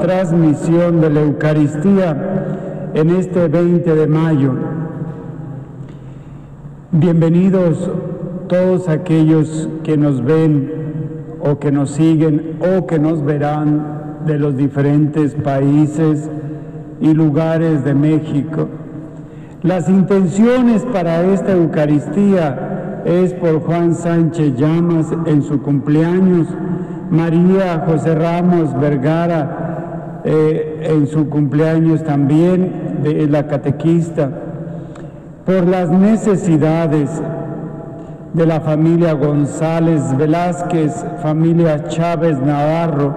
transmisión de la Eucaristía en este 20 de mayo. Bienvenidos todos aquellos que nos ven o que nos siguen o que nos verán de los diferentes países y lugares de México. Las intenciones para esta Eucaristía es por Juan Sánchez Llamas en su cumpleaños, María José Ramos Vergara eh, en su cumpleaños también, de la catequista, por las necesidades de la familia González Velázquez, familia Chávez Navarro,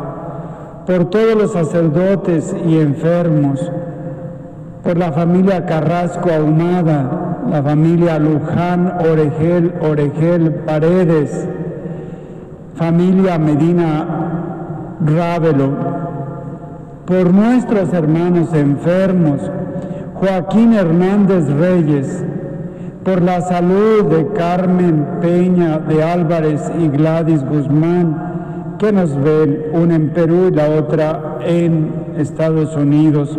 por todos los sacerdotes y enfermos, por la familia Carrasco Ahumada, la familia Luján Oregel, Oregel Paredes, familia Medina Rávelo, por nuestros hermanos enfermos, Joaquín Hernández Reyes, por la salud de Carmen Peña de Álvarez y Gladys Guzmán, que nos ven, una en Perú y la otra en Estados Unidos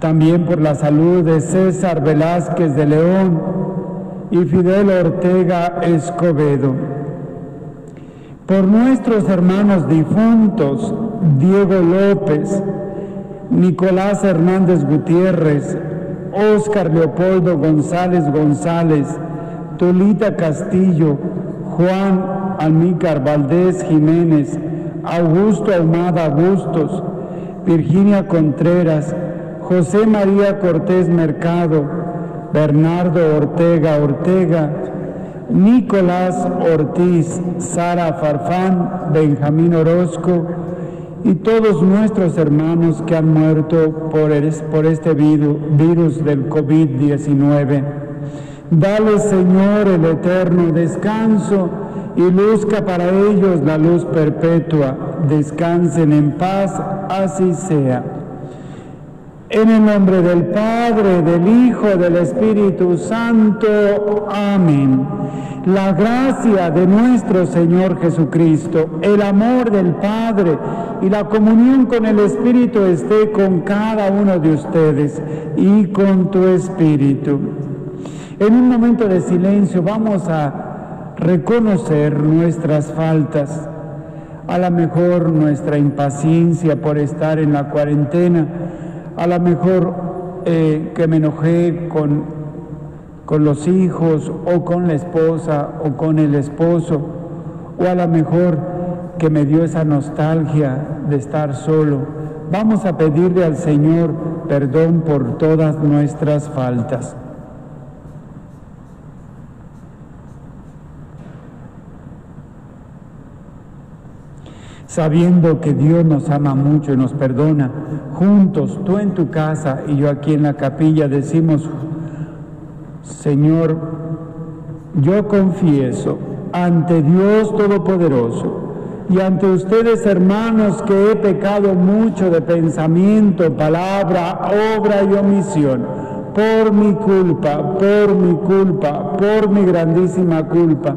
también por la salud de César Velázquez de León y Fidel Ortega Escobedo. Por nuestros hermanos difuntos, Diego López, Nicolás Hernández Gutiérrez, Óscar Leopoldo González González, Tolita Castillo, Juan Almícar Valdés Jiménez, Augusto Ahumada Bustos, Virginia Contreras, José María Cortés Mercado, Bernardo Ortega Ortega, Nicolás Ortiz, Sara Farfán, Benjamín Orozco y todos nuestros hermanos que han muerto por, por este virus del COVID-19. Dale, Señor, el eterno descanso y luzca para ellos la luz perpetua. Descansen en paz, así sea. En el nombre del Padre, del Hijo, del Espíritu Santo. Amén. La gracia de nuestro Señor Jesucristo, el amor del Padre y la comunión con el Espíritu esté con cada uno de ustedes y con tu Espíritu. En un momento de silencio vamos a reconocer nuestras faltas, a lo mejor nuestra impaciencia por estar en la cuarentena, a lo mejor eh, que me enojé con, con los hijos o con la esposa o con el esposo, o a lo mejor que me dio esa nostalgia de estar solo. Vamos a pedirle al Señor perdón por todas nuestras faltas. Sabiendo que Dios nos ama mucho y nos perdona. Juntos, tú en tu casa y yo aquí en la capilla, decimos, Señor, yo confieso ante Dios Todopoderoso y ante ustedes hermanos que he pecado mucho de pensamiento, palabra, obra y omisión, por mi culpa, por mi culpa, por mi grandísima culpa.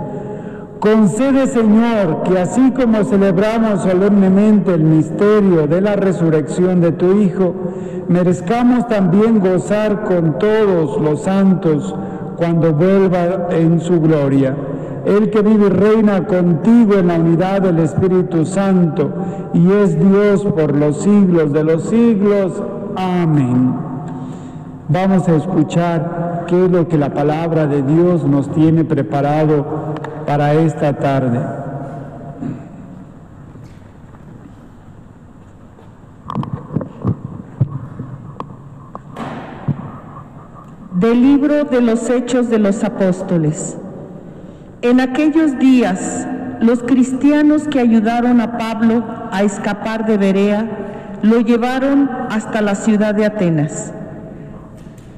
Concede, Señor, que así como celebramos solemnemente el misterio de la resurrección de tu Hijo, merezcamos también gozar con todos los santos cuando vuelva en su gloria. El que vive y reina contigo en la unidad del Espíritu Santo y es Dios por los siglos de los siglos. Amén. Vamos a escuchar qué es lo que la palabra de Dios nos tiene preparado para esta tarde. Del libro de los Hechos de los Apóstoles. En aquellos días, los cristianos que ayudaron a Pablo a escapar de Berea lo llevaron hasta la ciudad de Atenas.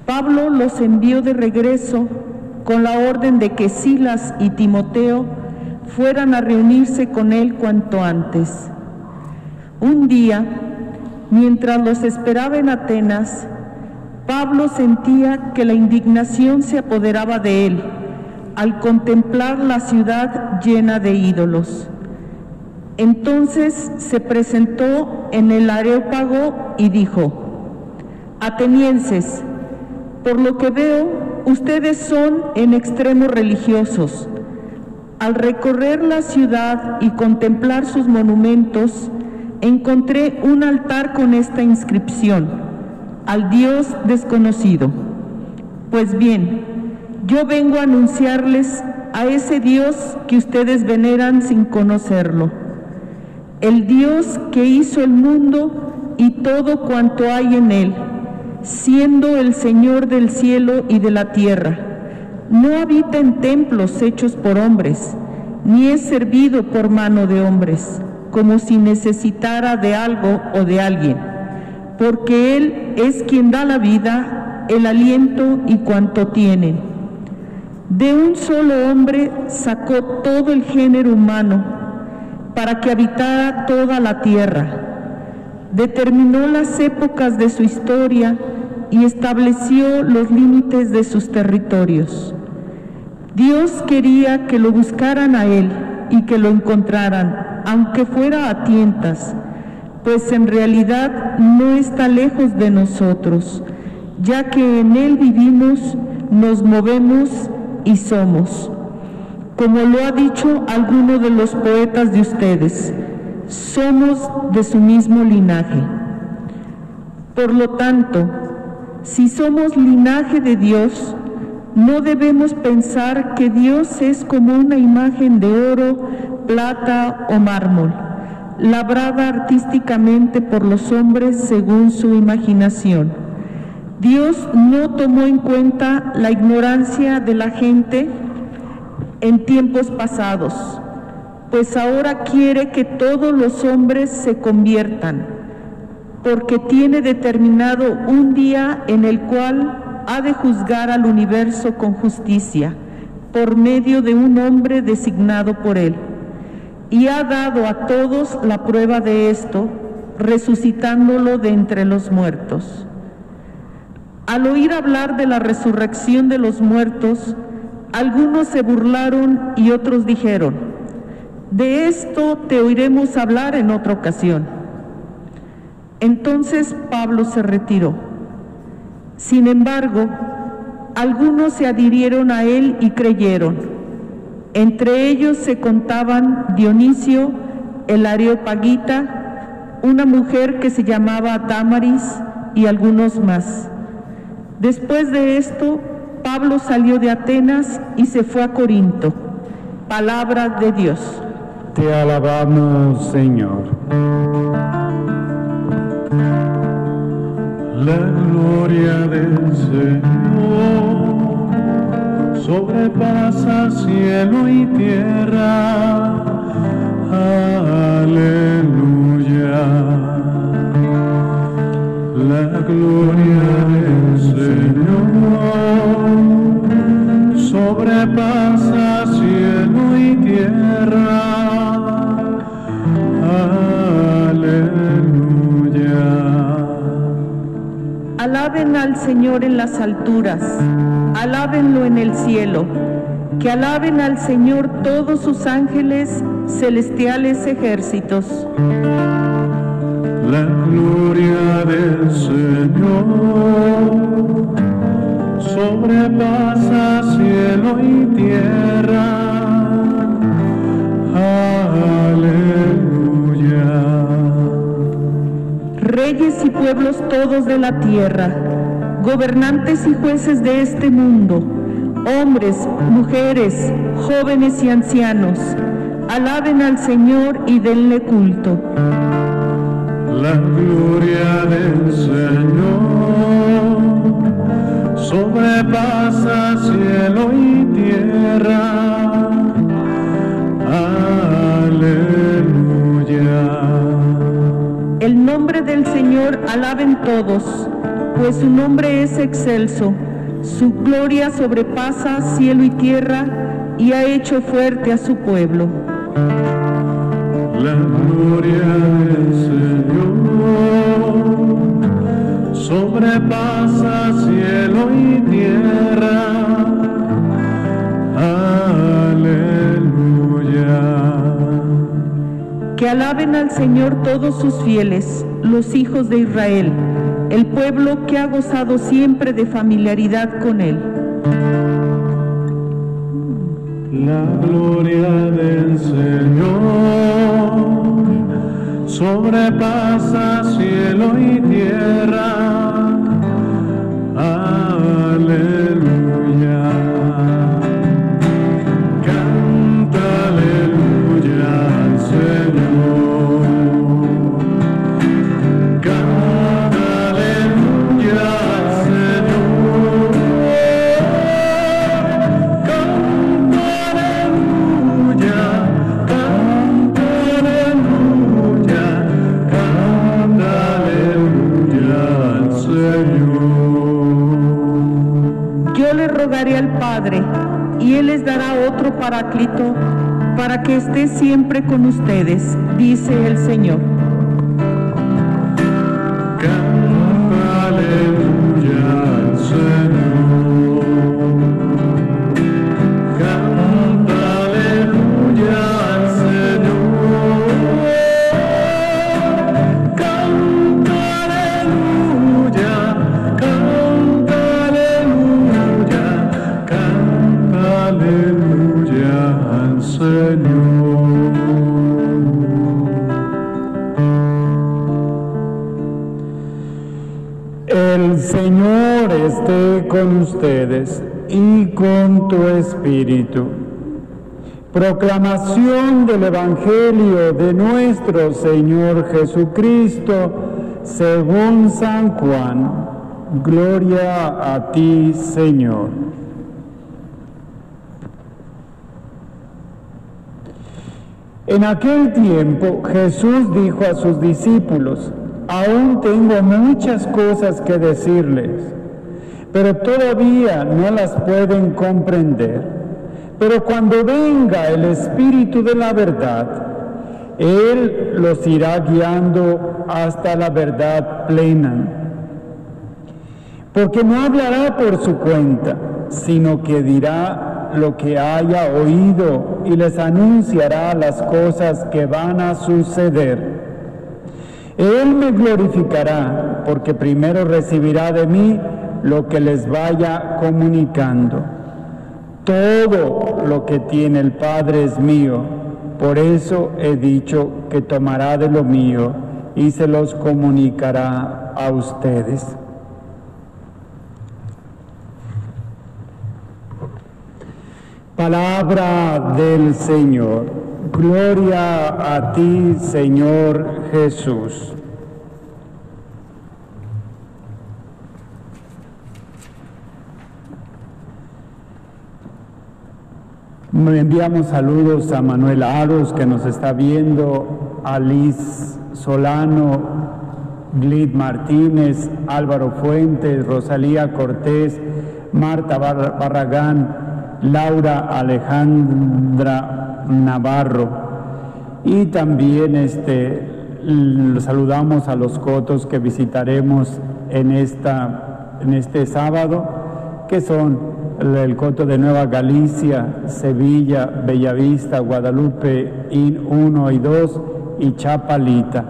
Pablo los envió de regreso con la orden de que Silas y Timoteo fueran a reunirse con él cuanto antes. Un día, mientras los esperaba en Atenas, Pablo sentía que la indignación se apoderaba de él al contemplar la ciudad llena de ídolos. Entonces se presentó en el areópago y dijo, Atenienses, por lo que veo, ustedes son en extremo religiosos. Al recorrer la ciudad y contemplar sus monumentos, encontré un altar con esta inscripción, al Dios desconocido. Pues bien, yo vengo a anunciarles a ese Dios que ustedes veneran sin conocerlo, el Dios que hizo el mundo y todo cuanto hay en él siendo el Señor del cielo y de la tierra. No habita en templos hechos por hombres, ni es servido por mano de hombres, como si necesitara de algo o de alguien, porque Él es quien da la vida, el aliento y cuanto tienen. De un solo hombre sacó todo el género humano para que habitara toda la tierra. Determinó las épocas de su historia y estableció los límites de sus territorios. Dios quería que lo buscaran a Él y que lo encontraran, aunque fuera a tientas, pues en realidad no está lejos de nosotros, ya que en Él vivimos, nos movemos y somos. Como lo ha dicho alguno de los poetas de ustedes, somos de su mismo linaje. Por lo tanto, si somos linaje de Dios, no debemos pensar que Dios es como una imagen de oro, plata o mármol, labrada artísticamente por los hombres según su imaginación. Dios no tomó en cuenta la ignorancia de la gente en tiempos pasados, pues ahora quiere que todos los hombres se conviertan porque tiene determinado un día en el cual ha de juzgar al universo con justicia por medio de un hombre designado por él. Y ha dado a todos la prueba de esto, resucitándolo de entre los muertos. Al oír hablar de la resurrección de los muertos, algunos se burlaron y otros dijeron, de esto te oiremos hablar en otra ocasión. Entonces Pablo se retiró. Sin embargo, algunos se adhirieron a él y creyeron. Entre ellos se contaban Dionisio, el Areopagita, una mujer que se llamaba Damaris y algunos más. Después de esto, Pablo salió de Atenas y se fue a Corinto. Palabra de Dios. Te alabamos, Señor. La gloria del Señor sobrepasa cielo y tierra. Aleluya. La gloria del Señor sobrepasa cielo y tierra. Alaben al Señor en las alturas, alábenlo en el cielo, Que alaben al Señor todos sus ángeles, celestiales ejércitos. La gloria del Señor sobrepasa cielo y tierra. Aleluya. Reyes y pueblos todos de la tierra, gobernantes y jueces de este mundo, hombres, mujeres, jóvenes y ancianos, alaben al Señor y denle culto. La gloria del Señor sobrepasa alaben todos, pues su nombre es excelso. Su gloria sobrepasa cielo y tierra y ha hecho fuerte a su pueblo. La gloria del Señor sobrepasa cielo y tierra. Aleluya. Que alaben al Señor todos sus fieles, los hijos de Israel, el pueblo que ha gozado siempre de familiaridad con Él. La gloria del Señor sobrepasa cielo y tierra. Aleluya. Les dará otro paráclito para que esté siempre con ustedes, dice el Señor. Proclamación del Evangelio de nuestro Señor Jesucristo según San Juan. Gloria a ti, Señor. En aquel tiempo Jesús dijo a sus discípulos, aún tengo muchas cosas que decirles, pero todavía no las pueden comprender. Pero cuando venga el Espíritu de la verdad, Él los irá guiando hasta la verdad plena. Porque no hablará por su cuenta, sino que dirá lo que haya oído y les anunciará las cosas que van a suceder. Él me glorificará porque primero recibirá de mí lo que les vaya comunicando. Todo lo que tiene el Padre es mío, por eso he dicho que tomará de lo mío y se los comunicará a ustedes. Palabra del Señor. Gloria a ti, Señor Jesús. Enviamos saludos a Manuel Aros que nos está viendo, a Liz Solano, Glid Martínez, Álvaro Fuentes, Rosalía Cortés, Marta Bar- Barragán, Laura Alejandra Navarro. Y también este, saludamos a los cotos que visitaremos en, esta, en este sábado, que son el Coto de Nueva Galicia, Sevilla, Bellavista, Guadalupe, IN 1 y 2 y Chapalita.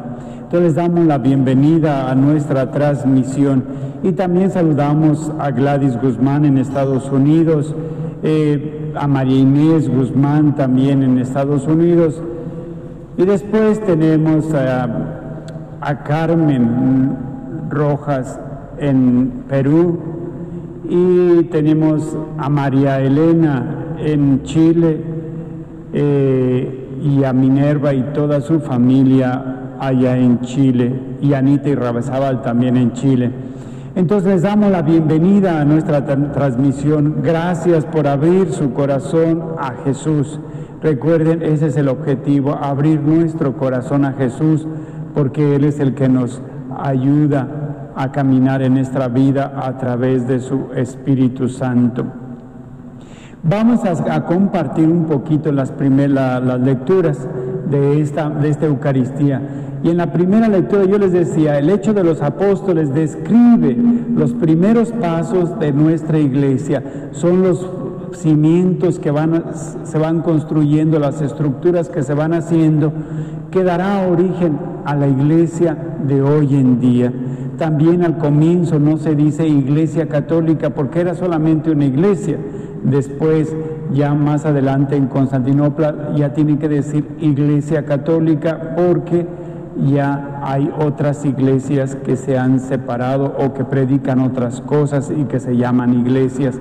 Entonces damos la bienvenida a nuestra transmisión y también saludamos a Gladys Guzmán en Estados Unidos, eh, a María Inés Guzmán también en Estados Unidos y después tenemos a, a Carmen Rojas en Perú y tenemos a María Elena en Chile eh, y a Minerva y toda su familia allá en Chile y Anita y Rabezábal también en Chile. Entonces les damos la bienvenida a nuestra transmisión. Gracias por abrir su corazón a Jesús. Recuerden, ese es el objetivo, abrir nuestro corazón a Jesús, porque Él es el que nos ayuda a caminar en nuestra vida a través de su Espíritu Santo. Vamos a, compartir un poquito las, primeras, las lecturas de esta, de esta Eucaristía. Y en la primera lectura yo les decía, el hecho de los apóstoles describe los primeros pasos de nuestra iglesia. Son los cimientos que van, se van construyendo, las estructuras que se van haciendo, que dará origen a la iglesia de hoy en día. También al comienzo no se dice iglesia católica porque era solamente una iglesia. Después, ya más adelante en Constantinopla, ya tienen que decir iglesia católica porque ya hay otras iglesias que se han separado o que predican otras cosas y que se llaman iglesias.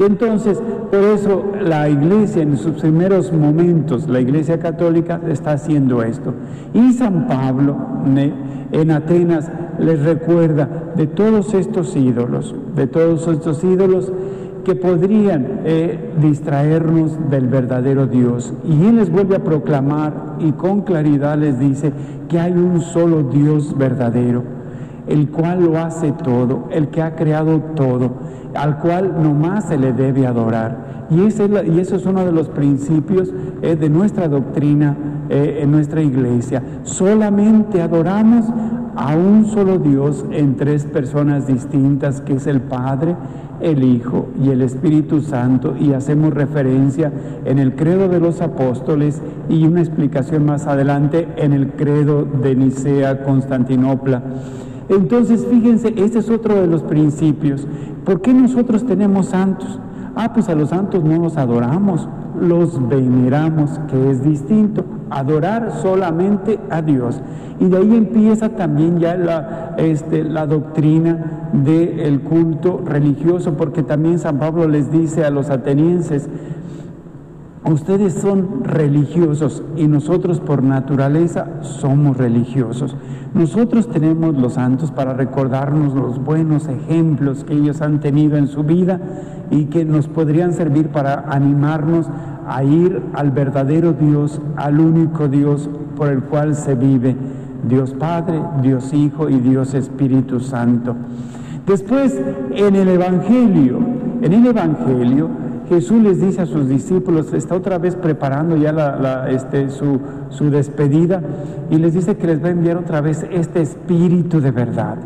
Entonces, por eso la iglesia en sus primeros momentos, la iglesia católica está haciendo esto. Y San Pablo en Atenas les recuerda de todos estos ídolos, de todos estos ídolos que podrían eh, distraernos del verdadero Dios. Y Él les vuelve a proclamar y con claridad les dice que hay un solo Dios verdadero, el cual lo hace todo, el que ha creado todo, al cual nomás se le debe adorar. Y, ese es y eso es uno de los principios eh, de nuestra doctrina eh, en nuestra iglesia. Solamente adoramos a un solo Dios en tres personas distintas, que es el Padre, el Hijo y el Espíritu Santo, y hacemos referencia en el credo de los apóstoles y una explicación más adelante en el credo de Nicea, Constantinopla. Entonces, fíjense, este es otro de los principios. ¿Por qué nosotros tenemos santos? Ah, pues a los santos no los adoramos, los veneramos, que es distinto. Adorar solamente a Dios. Y de ahí empieza también ya la, este, la doctrina del culto religioso, porque también San Pablo les dice a los atenienses, Ustedes son religiosos y nosotros por naturaleza somos religiosos. Nosotros tenemos los santos para recordarnos los buenos ejemplos que ellos han tenido en su vida y que nos podrían servir para animarnos a ir al verdadero Dios, al único Dios por el cual se vive, Dios Padre, Dios Hijo y Dios Espíritu Santo. Después, en el Evangelio, en el Evangelio, Jesús les dice a sus discípulos, está otra vez preparando ya este, su, su despedida y les dice que les va a enviar otra vez este espíritu de verdad.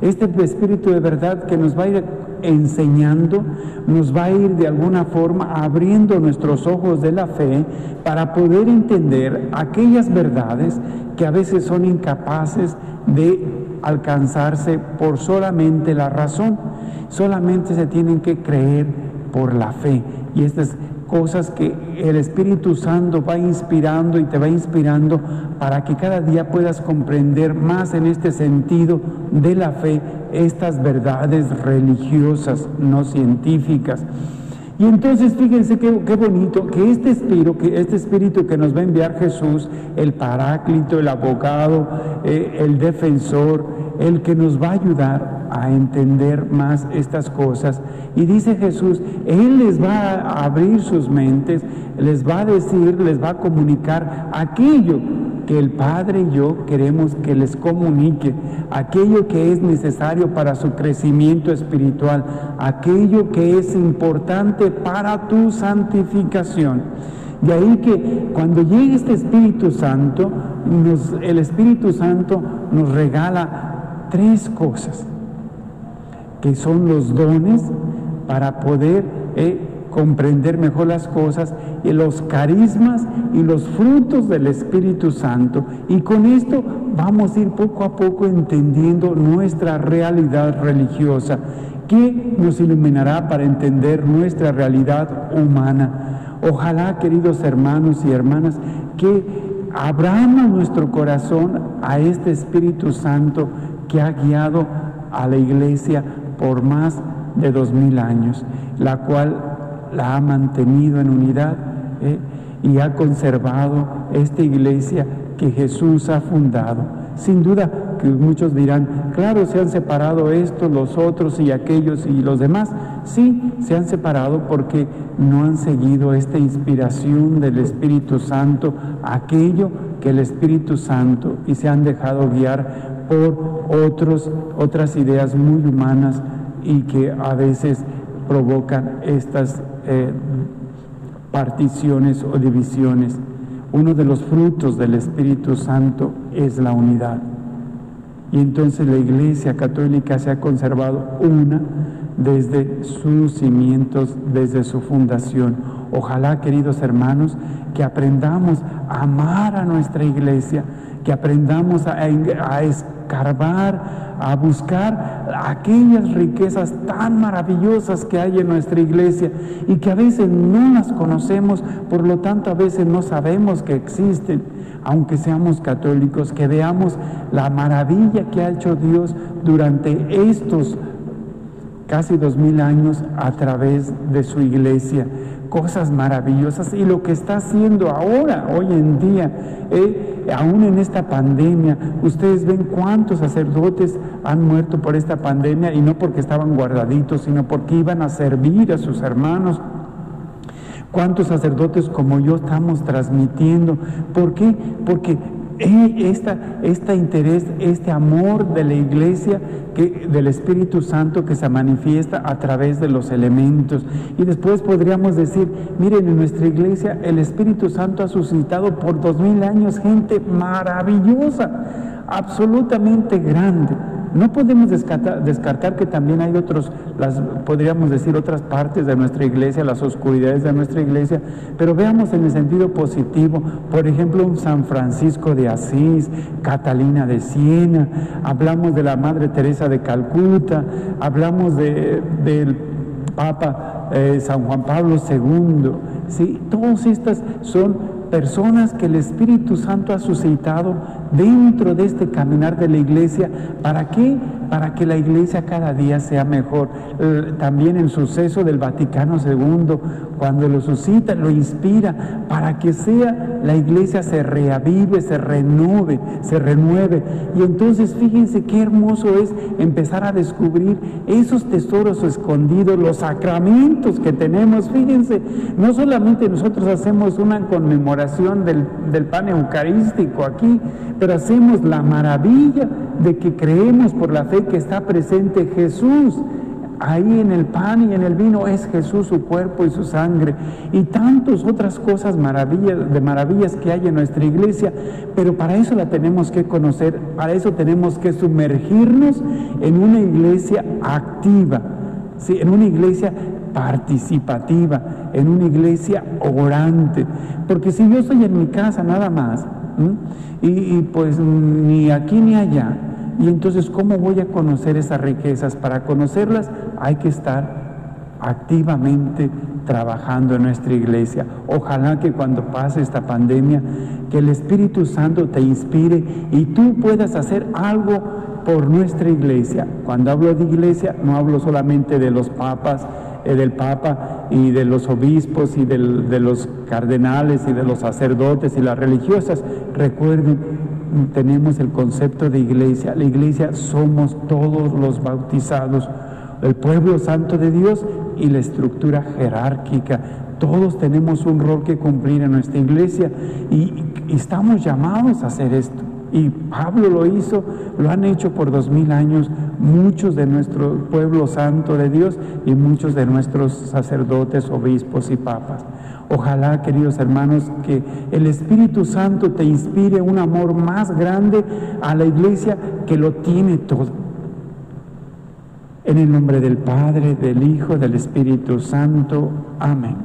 Este espíritu de verdad que nos va a ir enseñando, nos va a ir de alguna forma abriendo nuestros ojos de la fe para poder entender aquellas verdades que a veces son incapaces de alcanzarse por solamente la razón. Solamente se tienen que creer por la fe. Y estas cosas que el Espíritu Santo va inspirando y te va inspirando para que cada día puedas comprender más en este sentido de la fe estas verdades religiosas, no científicas. Y entonces fíjense qué, bonito que este espíritu, que este espíritu que nos va a enviar Jesús, el paráclito, el abogado, eh, el defensor, el que nos va a ayudar a entender más estas cosas. Y dice Jesús, Él les va a abrir sus mentes, les va a decir, les va a comunicar aquello que el Padre y yo queremos que les comunique, aquello que es necesario para su crecimiento espiritual, aquello que es importante para tu santificación. De ahí que cuando llegue este Espíritu Santo, el Espíritu Santo nos regala tres cosas, que son los dones para poder eh, comprender mejor las cosas y los carismas y los frutos del Espíritu Santo. Y con esto vamos a ir poco a poco entendiendo nuestra realidad religiosa, que nos iluminará para entender nuestra realidad humana. Ojalá, queridos hermanos y hermanas, que abramos nuestro corazón a este Espíritu Santo que ha guiado a la iglesia por más de dos mil años, la cual la ha mantenido en unidad ¿eh? y ha conservado esta iglesia que Jesús ha fundado. Sin duda que muchos dirán, claro, se han separado estos, los otros y aquellos y los demás. Sí, se han separado porque no han seguido esta inspiración del Espíritu Santo, aquello que el Espíritu Santo, y se han dejado guiar por otros, otras ideas muy humanas y que a veces provocan estas eh, particiones o divisiones. Uno de los frutos del Espíritu Santo es la unidad. Y entonces la Iglesia Católica se ha conservado una desde sus cimientos, desde su fundación. Ojalá, queridos hermanos, que aprendamos a amar a nuestra Iglesia, que aprendamos a, escarbar, a buscar aquellas riquezas tan maravillosas que hay en nuestra iglesia y que a veces no las conocemos, por lo tanto a veces no sabemos que existen, aunque seamos católicos, que veamos la maravilla que ha hecho Dios durante estos casi dos mil años a través de su iglesia. Cosas maravillosas y lo que está haciendo ahora, hoy en día, eh, aún en esta pandemia. Ustedes ven cuántos sacerdotes han muerto por esta pandemia y no porque estaban guardaditos, sino porque iban a servir a sus hermanos. ¿Cuántos sacerdotes como yo estamos transmitiendo? ¿Por qué? Porque este interés, este amor de la iglesia, que, del Espíritu Santo que se manifiesta a través de los elementos. Y después podríamos decir, miren, en nuestra iglesia el Espíritu Santo ha suscitado por dos mil años gente maravillosa, absolutamente grande. No podemos descartar, que también hay otros, las, podríamos decir, otras partes de nuestra iglesia, las oscuridades de nuestra iglesia, pero veamos en el sentido positivo, por ejemplo, San Francisco de Asís, Catalina de Siena, hablamos de la Madre Teresa de Calcuta, hablamos del Papa eh, San Juan Pablo II, ¿sí? todas estas son personas que el Espíritu Santo ha suscitado dentro de este caminar de la iglesia. ¿Para qué? Para que la iglesia cada día sea mejor. También el suceso del Vaticano II, cuando lo suscita, lo inspira, para que sea la iglesia se reavive, se renueve, se renueve. Y entonces fíjense qué hermoso es empezar a descubrir esos tesoros escondidos, los sacramentos que tenemos. Fíjense, no solamente nosotros hacemos una conmemoración del, del pan eucarístico aquí, pero hacemos la maravilla de que creemos por la fe que está presente Jesús. Ahí en el pan y en el vino es Jesús su cuerpo y su sangre y tantas otras cosas maravillas, de maravillas que hay en nuestra iglesia, pero para eso la tenemos que conocer, para eso tenemos que sumergirnos en una iglesia activa, ¿sí? en una iglesia participativa, en una iglesia orante, porque si yo estoy en mi casa nada más, y, pues ni aquí ni allá. Y entonces, ¿cómo voy a conocer esas riquezas? Para conocerlas hay que estar activamente trabajando en nuestra iglesia. Ojalá que cuando pase esta pandemia, que el Espíritu Santo te inspire y tú puedas hacer algo por nuestra iglesia. Cuando hablo de iglesia, no hablo solamente de los papas, eh, del Papa y de los obispos y de los cardenales y de los sacerdotes y las religiosas. Recuerden, tenemos el concepto de iglesia. La iglesia somos todos los bautizados, el pueblo santo de Dios y la estructura jerárquica. Todos tenemos un rol que cumplir en nuestra iglesia y estamos llamados a hacer esto. Y Pablo lo hizo, lo han hecho por dos mil años muchos de nuestro pueblo santo de Dios y muchos de nuestros sacerdotes, obispos y papas. Ojalá, queridos hermanos, que el Espíritu Santo te inspire un amor más grande a la iglesia que lo tiene todo. En el nombre del Padre, del Hijo, del Espíritu Santo. Amén.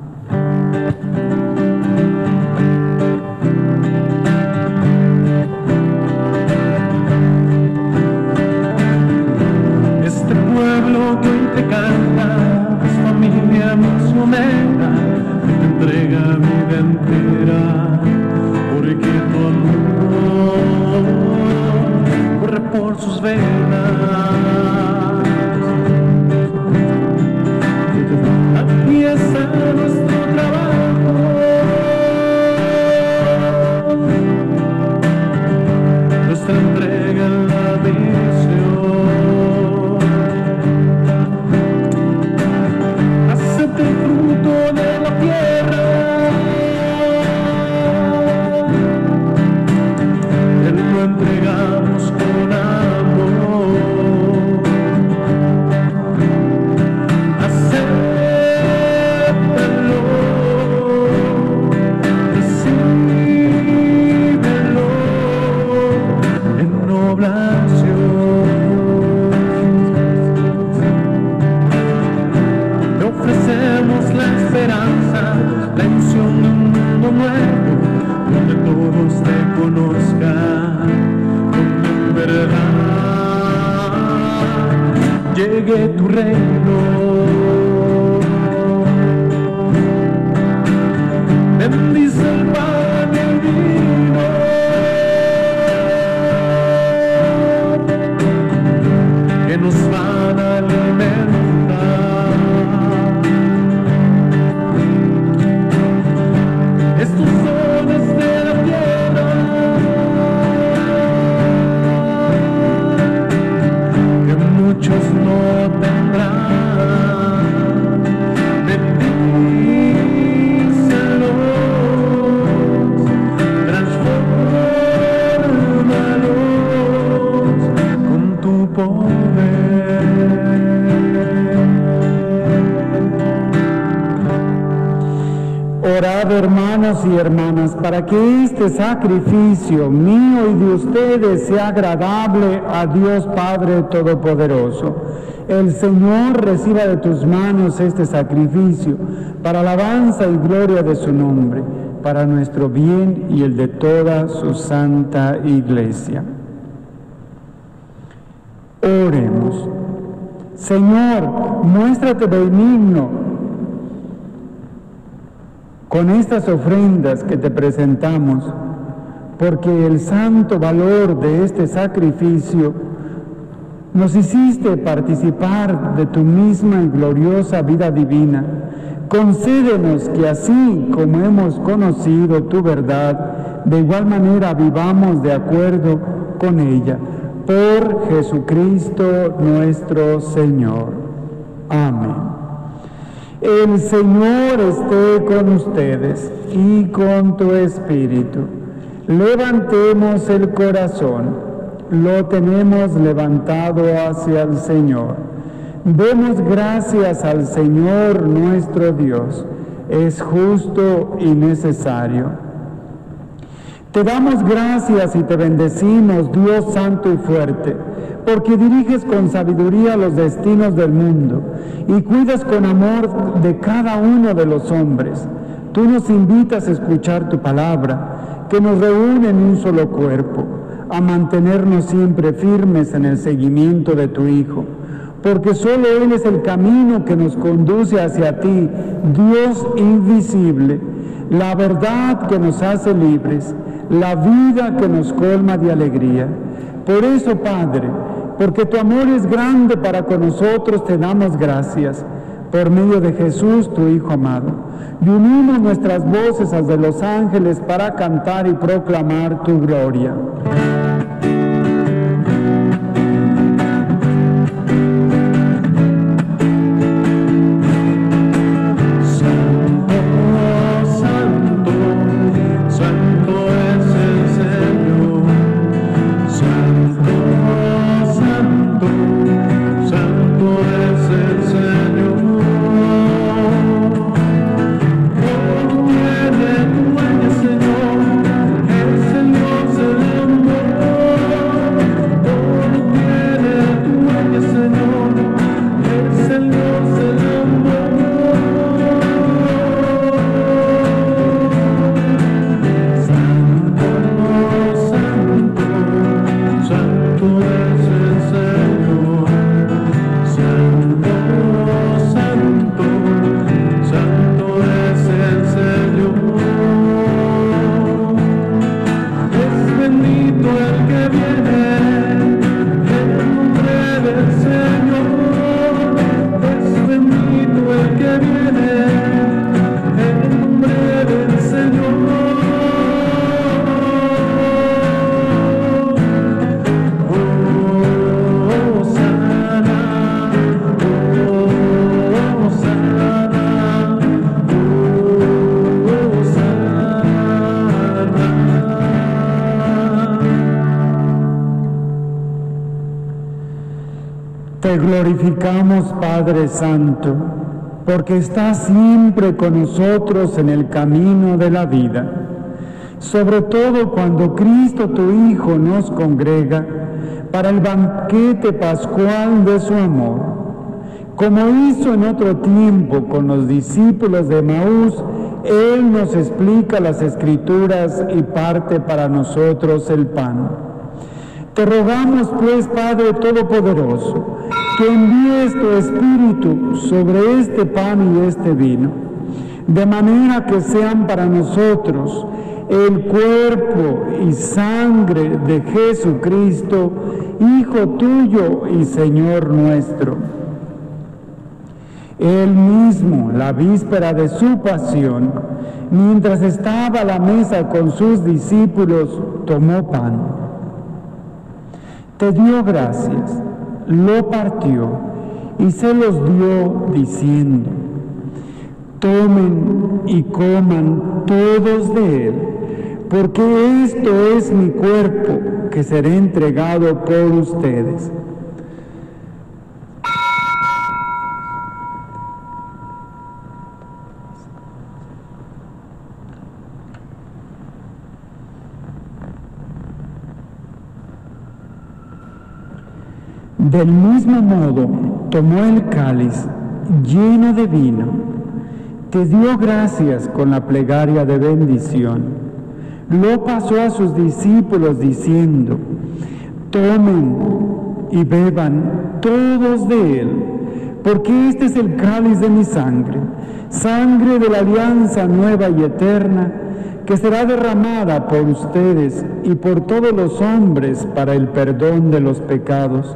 Para que este sacrificio mío y de ustedes sea agradable a Dios Padre Todopoderoso. El Señor reciba de tus manos este sacrificio para alabanza y gloria de su nombre, para nuestro bien y el de toda su santa iglesia. Oremos. Señor, muéstrate benigno con estas ofrendas que te presentamos, porque el santo valor de este sacrificio nos hiciste participar de tu misma y gloriosa vida divina. Concédenos que así como hemos conocido tu verdad, de igual manera vivamos de acuerdo con ella. Por Jesucristo nuestro Señor. Amén. El Señor esté con ustedes y con tu espíritu. Levantemos el corazón. Lo tenemos levantado hacia el Señor. Demos gracias al Señor nuestro Dios. Es justo y necesario. Te damos gracias y te bendecimos, Dios santo y fuerte, porque diriges con sabiduría los destinos del mundo y cuidas con amor de cada uno de los hombres. Tú nos invitas a escuchar tu palabra, que nos reúne en un solo cuerpo, a mantenernos siempre firmes en el seguimiento de tu Hijo, porque solo Él es el camino que nos conduce hacia ti, Dios invisible, la verdad que nos hace libres, la vida que nos colma de alegría. Por eso, Padre, porque tu amor es grande para con nosotros, te damos gracias por medio de Jesús, tu Hijo amado. Y unimos nuestras voces a las de los ángeles para cantar y proclamar tu gloria. Glorificamos, Padre Santo, porque estás siempre con nosotros en el camino de la vida, sobre todo cuando Cristo tu Hijo nos congrega para el banquete pascual de su amor. Como hizo en otro tiempo con los discípulos de Maús, Él nos explica las escrituras y parte para nosotros el pan. Te rogamos pues, Padre Todopoderoso, que envíes tu Espíritu sobre este pan y este vino, de manera que sean para nosotros el cuerpo y sangre de Jesucristo, Hijo tuyo y Señor nuestro. Él mismo, la víspera de su pasión, mientras estaba a la mesa con sus discípulos, tomó pan. Te dio gracias, lo partió y se los dio diciendo, tomen y coman todos de él, porque esto es mi cuerpo que será entregado por ustedes. Del mismo modo, tomó el cáliz lleno de vino, te dio gracias con la plegaria de bendición, lo pasó a sus discípulos diciendo, tomen y beban todos de él, porque este es el cáliz de mi sangre, sangre de la alianza nueva y eterna, que será derramada por ustedes y por todos los hombres para el perdón de los pecados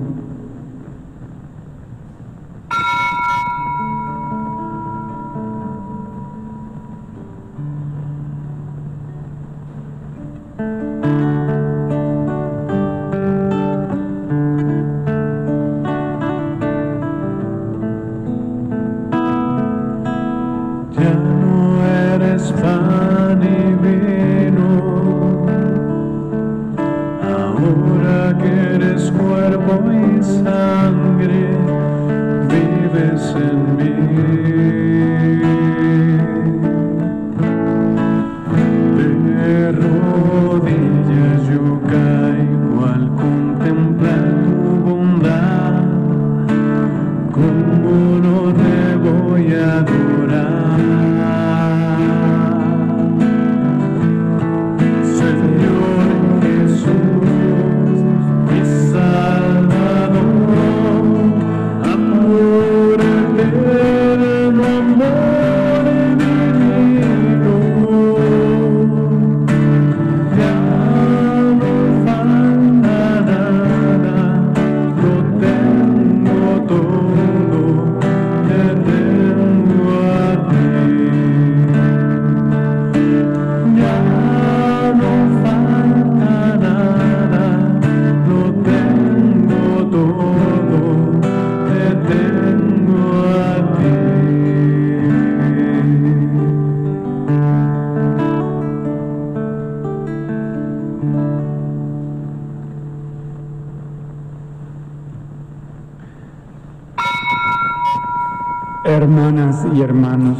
Hermanos,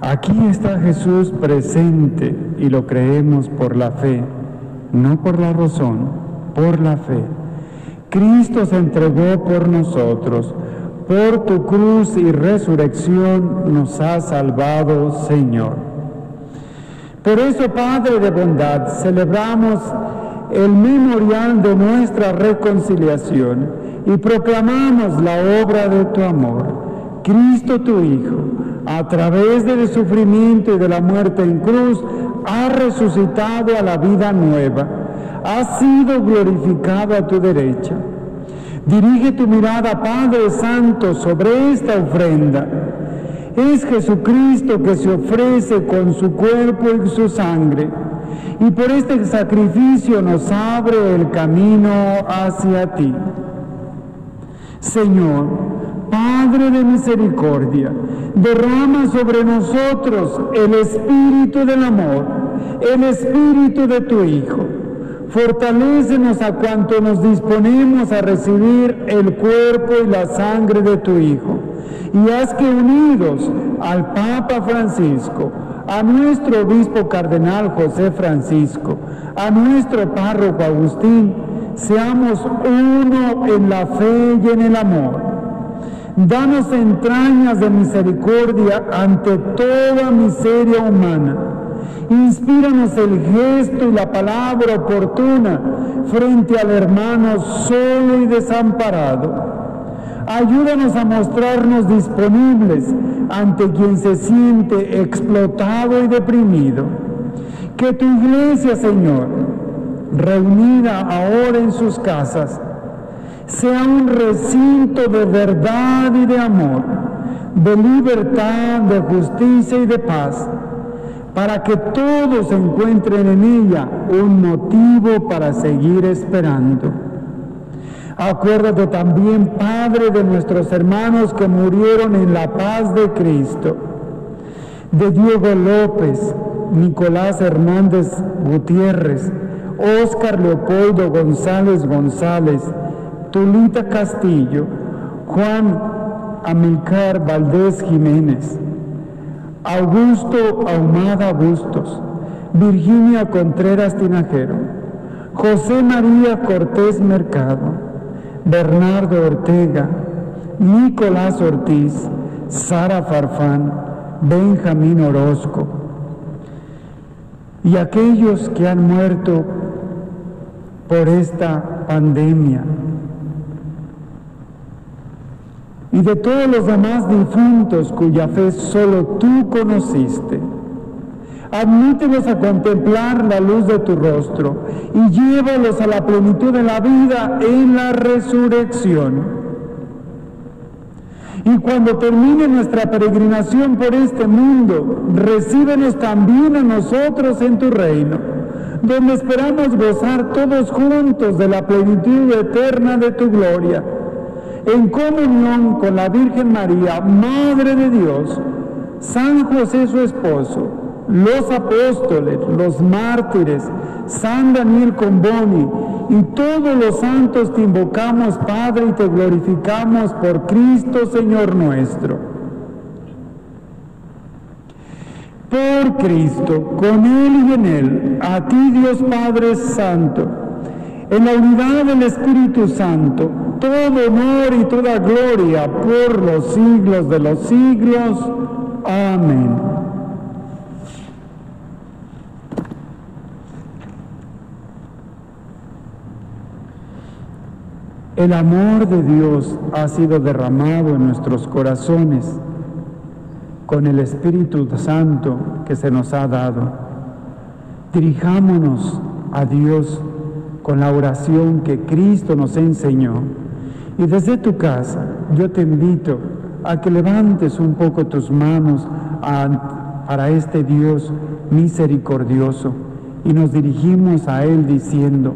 aquí está Jesús presente y lo creemos por la fe, no por la razón, por la fe. Cristo se entregó por nosotros, por tu cruz y resurrección nos ha salvado, Señor. Por eso, Padre de bondad, celebramos el memorial de nuestra reconciliación y proclamamos la obra de tu amor. Cristo tu Hijo, a través del sufrimiento y de la muerte en cruz, ha resucitado a la vida nueva, ha sido glorificado a tu derecha. Dirige tu mirada, Padre Santo, sobre esta ofrenda. Es Jesucristo que se ofrece con su cuerpo y su sangre, y por este sacrificio nos abre el camino hacia ti. Señor, Padre de misericordia, derrama sobre nosotros el espíritu del amor, el espíritu de tu Hijo. Fortalécenos a cuanto nos disponemos a recibir el cuerpo y la sangre de tu Hijo. Y haz que unidos al Papa Francisco, a nuestro obispo cardenal José Francisco, a nuestro párroco Agustín, seamos uno en la fe y en el amor. Danos entrañas de misericordia ante toda miseria humana Inspíranos el gesto y la palabra oportuna frente al hermano solo y desamparado. Ayúdanos a mostrarnos disponibles ante quien se siente explotado y deprimido. Que tu iglesia, Señor, reunida ahora en sus casas, sea un recinto de verdad y de amor, de libertad, de justicia y de paz para que todos encuentren en ella un motivo para seguir esperando. Acuérdate también, Padre, de nuestros hermanos que murieron en la paz de Cristo, de Diego López, Nicolás Hernández Gutiérrez, Óscar Leopoldo González González, Tulita Castillo, Juan Amilcar Valdés Jiménez, Augusto Ahumada Bustos, Virginia Contreras Tinajero, José María Cortés Mercado, Bernardo Ortega, Nicolás Ortiz, Sara Farfán, Benjamín Orozco, y aquellos que han muerto por esta pandemia, y de todos los demás difuntos cuya fe solo tú conociste. Admítelos a contemplar la luz de tu rostro y llévalos a la plenitud de la vida en la resurrección. Y cuando termine nuestra peregrinación por este mundo, recíbenos también a nosotros en tu reino, donde esperamos gozar todos juntos de la plenitud eterna de tu gloria en comunión con la Virgen María, Madre de Dios, San José su esposo, los apóstoles, los mártires, San Daniel Comboni y todos los santos te invocamos, Padre, y te glorificamos por Cristo, Señor nuestro. Por Cristo, con Él y en Él, a ti Dios Padre Santo, en la unidad del Espíritu Santo, todo honor y toda gloria por los siglos de los siglos. Amén. El amor de Dios ha sido derramado en nuestros corazones con el Espíritu Santo que se nos ha dado. Dirijámonos a Dios con la oración que Cristo nos enseñó. Y desde tu casa yo te invito a que levantes un poco tus manos para este Dios misericordioso y nos dirigimos a Él diciendo,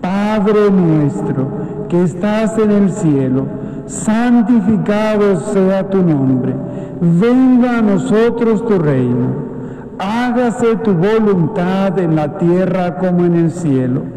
Padre nuestro que estás en el cielo, santificado sea tu nombre, venga a nosotros tu reino, hágase tu voluntad en la tierra como en el cielo.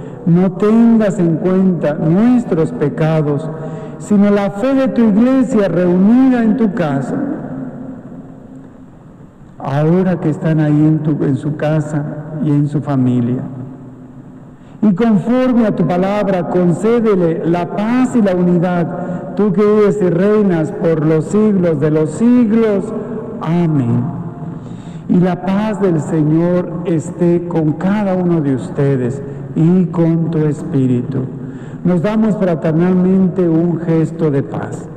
no tengas en cuenta nuestros pecados, sino la fe de tu iglesia reunida en tu casa. Ahora que están ahí en, tu, en su casa y en su familia. Y conforme a tu palabra, concédele la paz y la unidad, tú que vives y reinas por los siglos de los siglos. Amén. Y la paz del Señor esté con cada uno de ustedes y con tu espíritu. Nos damos fraternalmente un gesto de paz.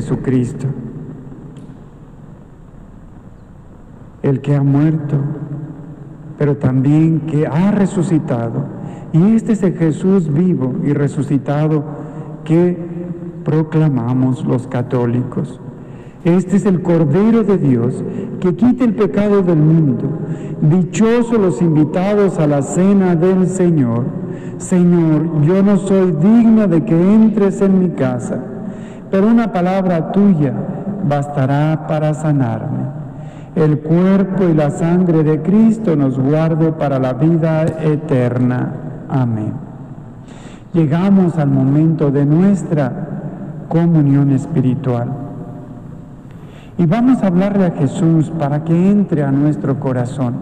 Jesucristo, el que ha muerto, pero también que ha resucitado. Y este es el Jesús vivo y resucitado que proclamamos los católicos. Este es el Cordero de Dios que quita el pecado del mundo. Dichosos los invitados a la cena del Señor. Señor, yo no soy digno de que entres en mi casa, pero una palabra tuya bastará para sanarme. El cuerpo y la sangre de Cristo nos guarde para la vida eterna. Amén. Llegamos al momento de nuestra comunión espiritual. Y vamos a hablarle a Jesús para que entre a nuestro corazón.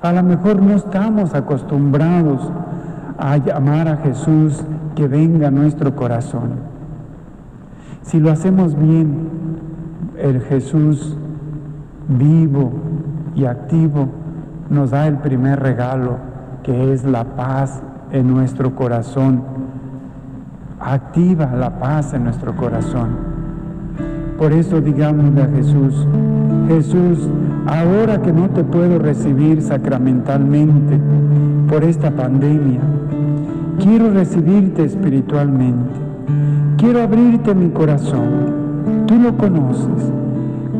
A lo mejor no estamos acostumbrados a llamar a Jesús que venga a nuestro corazón. Si lo hacemos bien, el Jesús vivo y activo nos da el primer regalo, que es la paz en nuestro corazón. Activa la paz en nuestro corazón. Por eso digámosle a Jesús, Jesús, ahora que no te puedo recibir sacramentalmente por esta pandemia, quiero recibirte espiritualmente. Quiero abrirte mi corazón. Tú lo conoces.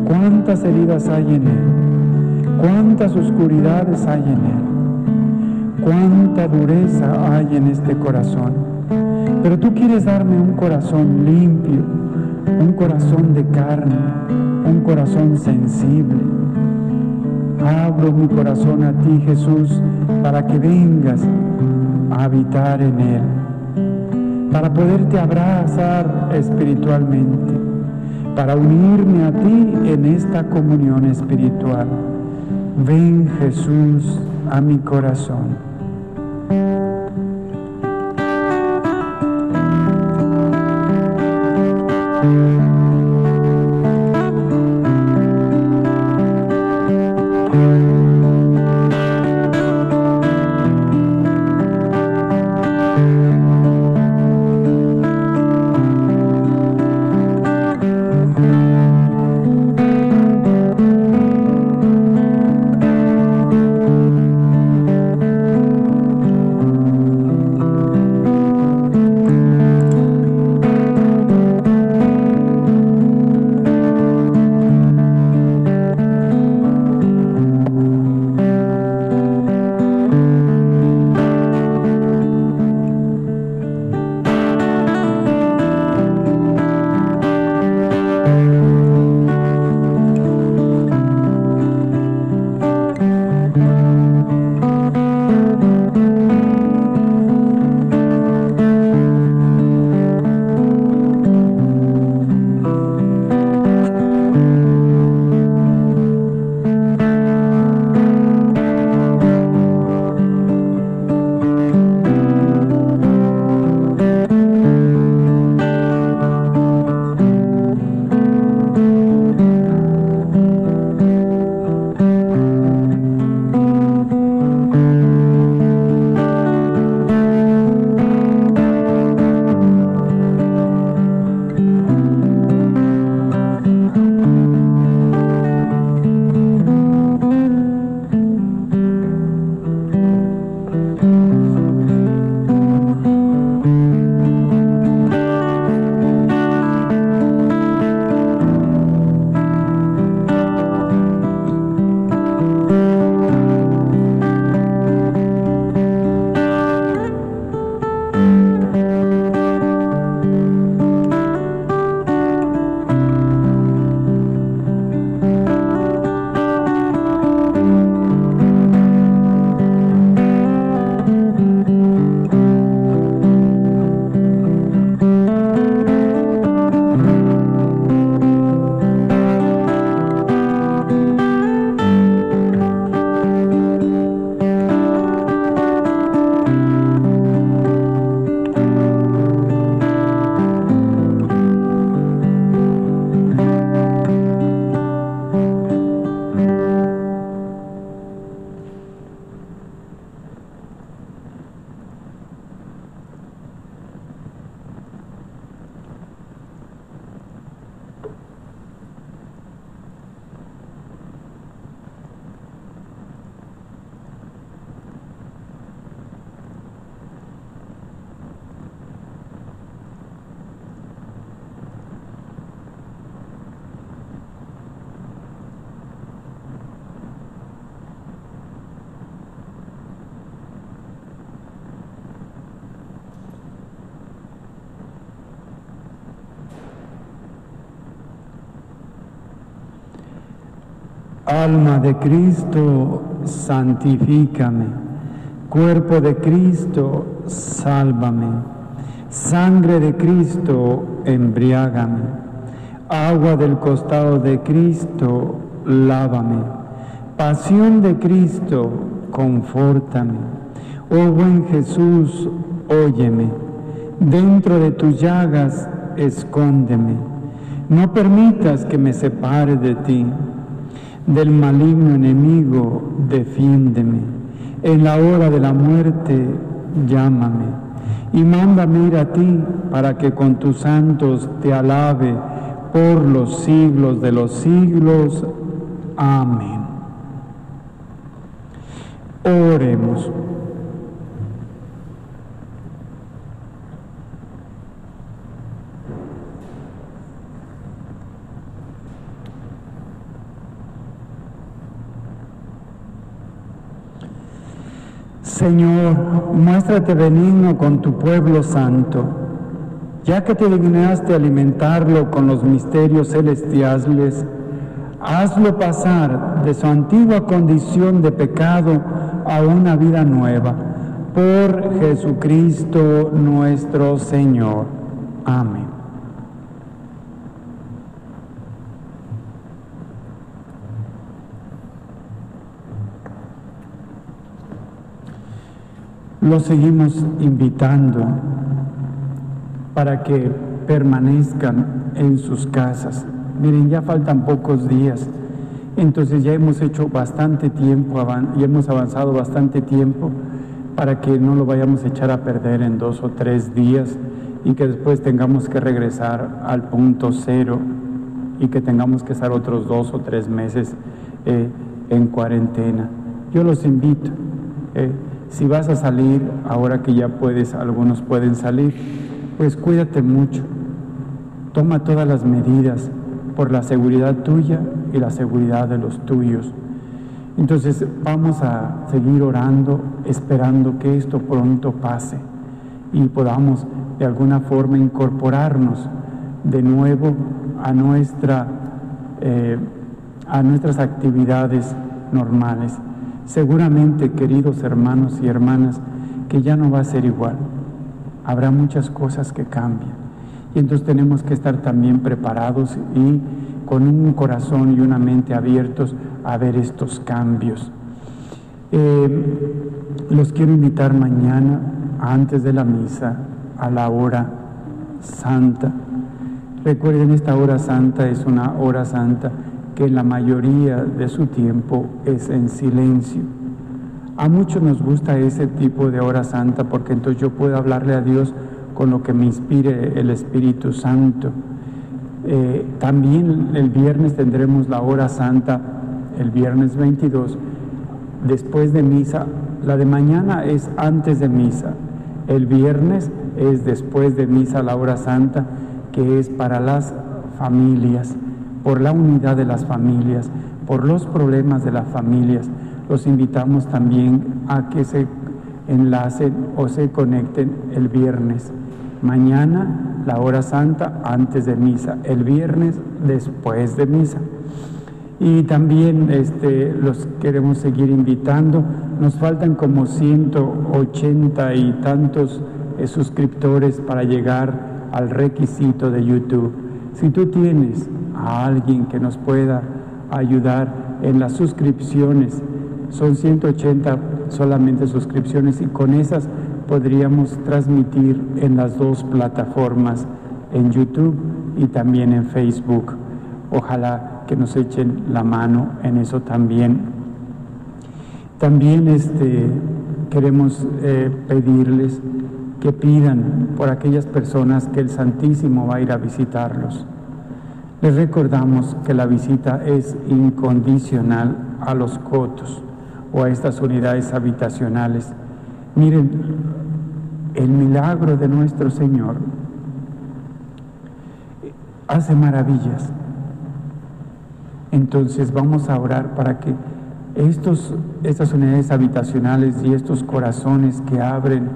Cuántas heridas hay en él. Cuántas oscuridades hay en él. Cuánta dureza hay en este corazón. Pero tú quieres darme un corazón limpio, un corazón de carne, un corazón sensible. Abro mi corazón a ti, Jesús, para que vengas a habitar en él, para poderte abrazar espiritualmente, para unirme a ti en esta comunión espiritual. Ven Jesús a mi corazón. Cristo, santifícame. Cuerpo de Cristo, sálvame. Sangre de Cristo, embriágame. Agua del costado de Cristo, lávame. Pasión de Cristo, confórtame. Oh buen Jesús, óyeme. Dentro de tus llagas, escóndeme. No permitas que me separe de ti. Del maligno enemigo, defiéndeme. En la hora de la muerte, llámame. Y mándame ir a ti para que con tus santos te alabe por los siglos de los siglos. Amén. Oremos. Señor, muéstrate benigno con tu pueblo santo, ya que te dignaste alimentarlo con los misterios celestiales, hazlo pasar de su antigua condición de pecado a una vida nueva, por Jesucristo nuestro Señor. Amén. Los seguimos invitando para que permanezcan en sus casas. Miren, ya faltan pocos días, entonces ya hemos hecho bastante tiempo y hemos avanzado bastante tiempo para que no lo vayamos a echar a perder en dos o tres días y que después tengamos que regresar al punto cero y que tengamos que estar otros dos o tres meses eh, en cuarentena. Yo los invito. Eh, si vas a salir, ahora que ya puedes, algunos pueden salir, pues cuídate mucho. Toma todas las medidas por la seguridad tuya y la seguridad de los tuyos. Entonces vamos a seguir orando, esperando que esto pronto pase y podamos de alguna forma incorporarnos de nuevo a, nuestra, eh, a nuestras actividades normales. Seguramente, queridos hermanos y hermanas, que ya no va a ser igual. Habrá muchas cosas que cambian. Y entonces tenemos que estar también preparados y con un corazón y una mente abiertos a ver estos cambios. Eh, los quiero invitar mañana, antes de la misa, a la hora santa. Recuerden, esta hora santa es una hora santa que la mayoría de su tiempo es en silencio. A muchos nos gusta ese tipo de hora santa porque entonces yo puedo hablarle a Dios con lo que me inspire el Espíritu Santo. Eh, también el viernes tendremos la hora santa, el viernes 22, después de misa. La de mañana es antes de misa. El viernes es después de misa la hora santa, que es para las familias por la unidad de las familias, por los problemas de las familias. Los invitamos también a que se enlacen o se conecten el viernes. Mañana la hora santa antes de misa, el viernes después de misa. Y también este, los queremos seguir invitando. Nos faltan como 180 y tantos eh, suscriptores para llegar al requisito de YouTube. Si tú tienes a alguien que nos pueda ayudar en las suscripciones. Son 180 solamente suscripciones y con esas podríamos transmitir en las dos plataformas, en YouTube y también en Facebook. Ojalá que nos echen la mano en eso también. También este, queremos eh, pedirles que pidan por aquellas personas que el Santísimo va a ir a visitarlos. Les recordamos que la visita es incondicional a los cotos o a estas unidades habitacionales. Miren, el milagro de nuestro Señor hace maravillas. Entonces vamos a orar para que estos, estas unidades habitacionales y estos corazones que abren,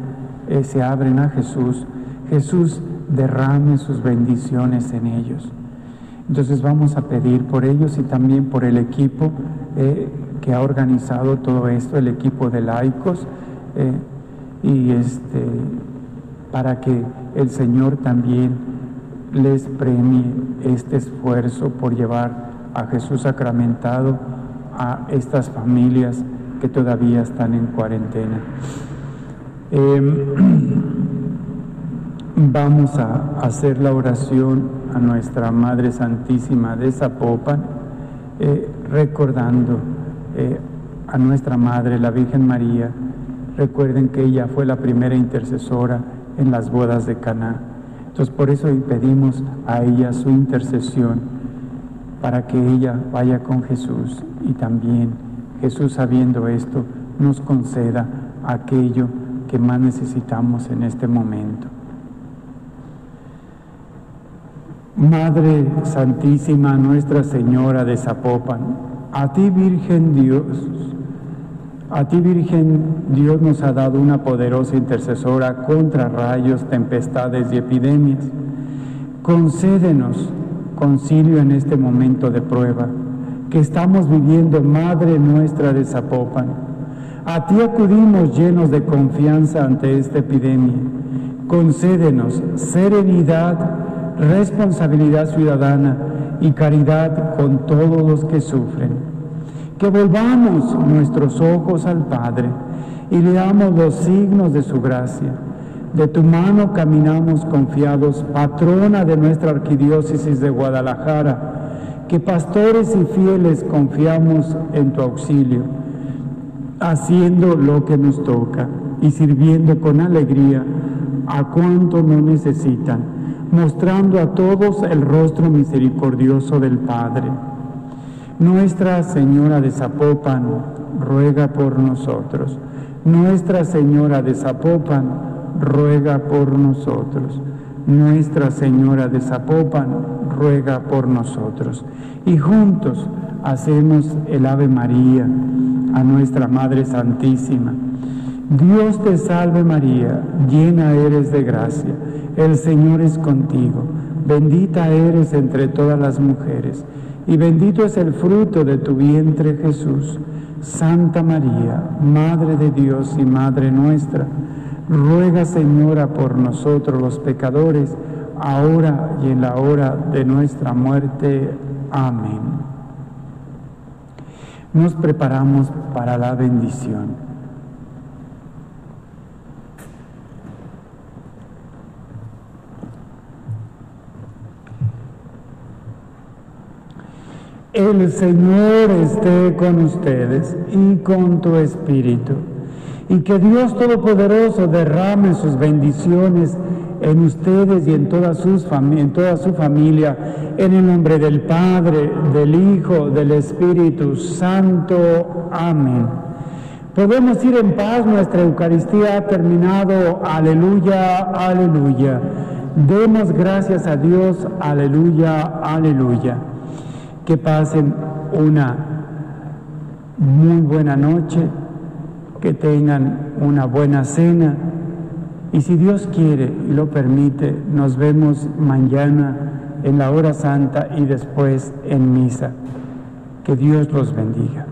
eh, se abren a Jesús, Jesús derrame sus bendiciones en ellos. Entonces vamos a pedir por ellos y también por el equipo eh, que ha organizado todo esto, el equipo de laicos, eh, y este, para que el Señor también les premie este esfuerzo por llevar a Jesús sacramentado a estas familias que todavía están en cuarentena. Em, vamos a hacer la oración a nuestra Madre Santísima de Zapopan, eh, recordando eh, a nuestra Madre, la Virgen María. Recuerden que ella fue la primera intercesora en las bodas de Caná. Entonces por eso pedimos a ella su intercesión para que ella vaya con Jesús y también Jesús sabiendo esto nos conceda aquello que más necesitamos en este momento. Madre Santísima Nuestra Señora de Zapopan, a ti Virgen Dios, a ti Virgen Dios nos ha dado una poderosa intercesora contra rayos, tempestades y epidemias. Concédenos concilio en este momento de prueba que estamos viviendo, Madre nuestra de Zapopan. A ti acudimos llenos de confianza ante esta epidemia. Concédenos serenidad, responsabilidad ciudadana y caridad con todos los que sufren. Que volvamos nuestros ojos al Padre y leamos los signos de su gracia. De tu mano caminamos confiados, patrona de nuestra arquidiócesis de Guadalajara, que pastores y fieles confiamos en tu auxilio, haciendo lo que nos toca y sirviendo con alegría a cuanto no necesitan mostrando a todos el rostro misericordioso del Padre. Nuestra Señora de Zapopan ruega por nosotros. Nuestra Señora de Zapopan ruega por nosotros. Nuestra Señora de Zapopan ruega por nosotros. Y juntos hacemos el Ave María a nuestra Madre Santísima. Dios te salve María, llena eres de gracia el Señor es contigo, bendita eres entre todas las mujeres, y bendito es el fruto de tu vientre Jesús. Santa María, Madre de Dios y Madre nuestra, ruega Señora por nosotros los pecadores, ahora y en la hora de nuestra muerte. Amén. Nos preparamos para la bendición. El Señor esté con ustedes y con tu espíritu. Y que Dios Todopoderoso derrame sus bendiciones en ustedes y en toda, su familia, en el nombre del Padre, del Hijo, del Espíritu Santo. Amén. Podemos ir en paz, nuestra Eucaristía ha terminado. Aleluya, aleluya. Demos gracias a Dios. Aleluya, aleluya que pasen una muy buena noche, que tengan una buena cena y si Dios quiere y lo permite, nos vemos mañana en la hora santa y después en misa. Que Dios los bendiga.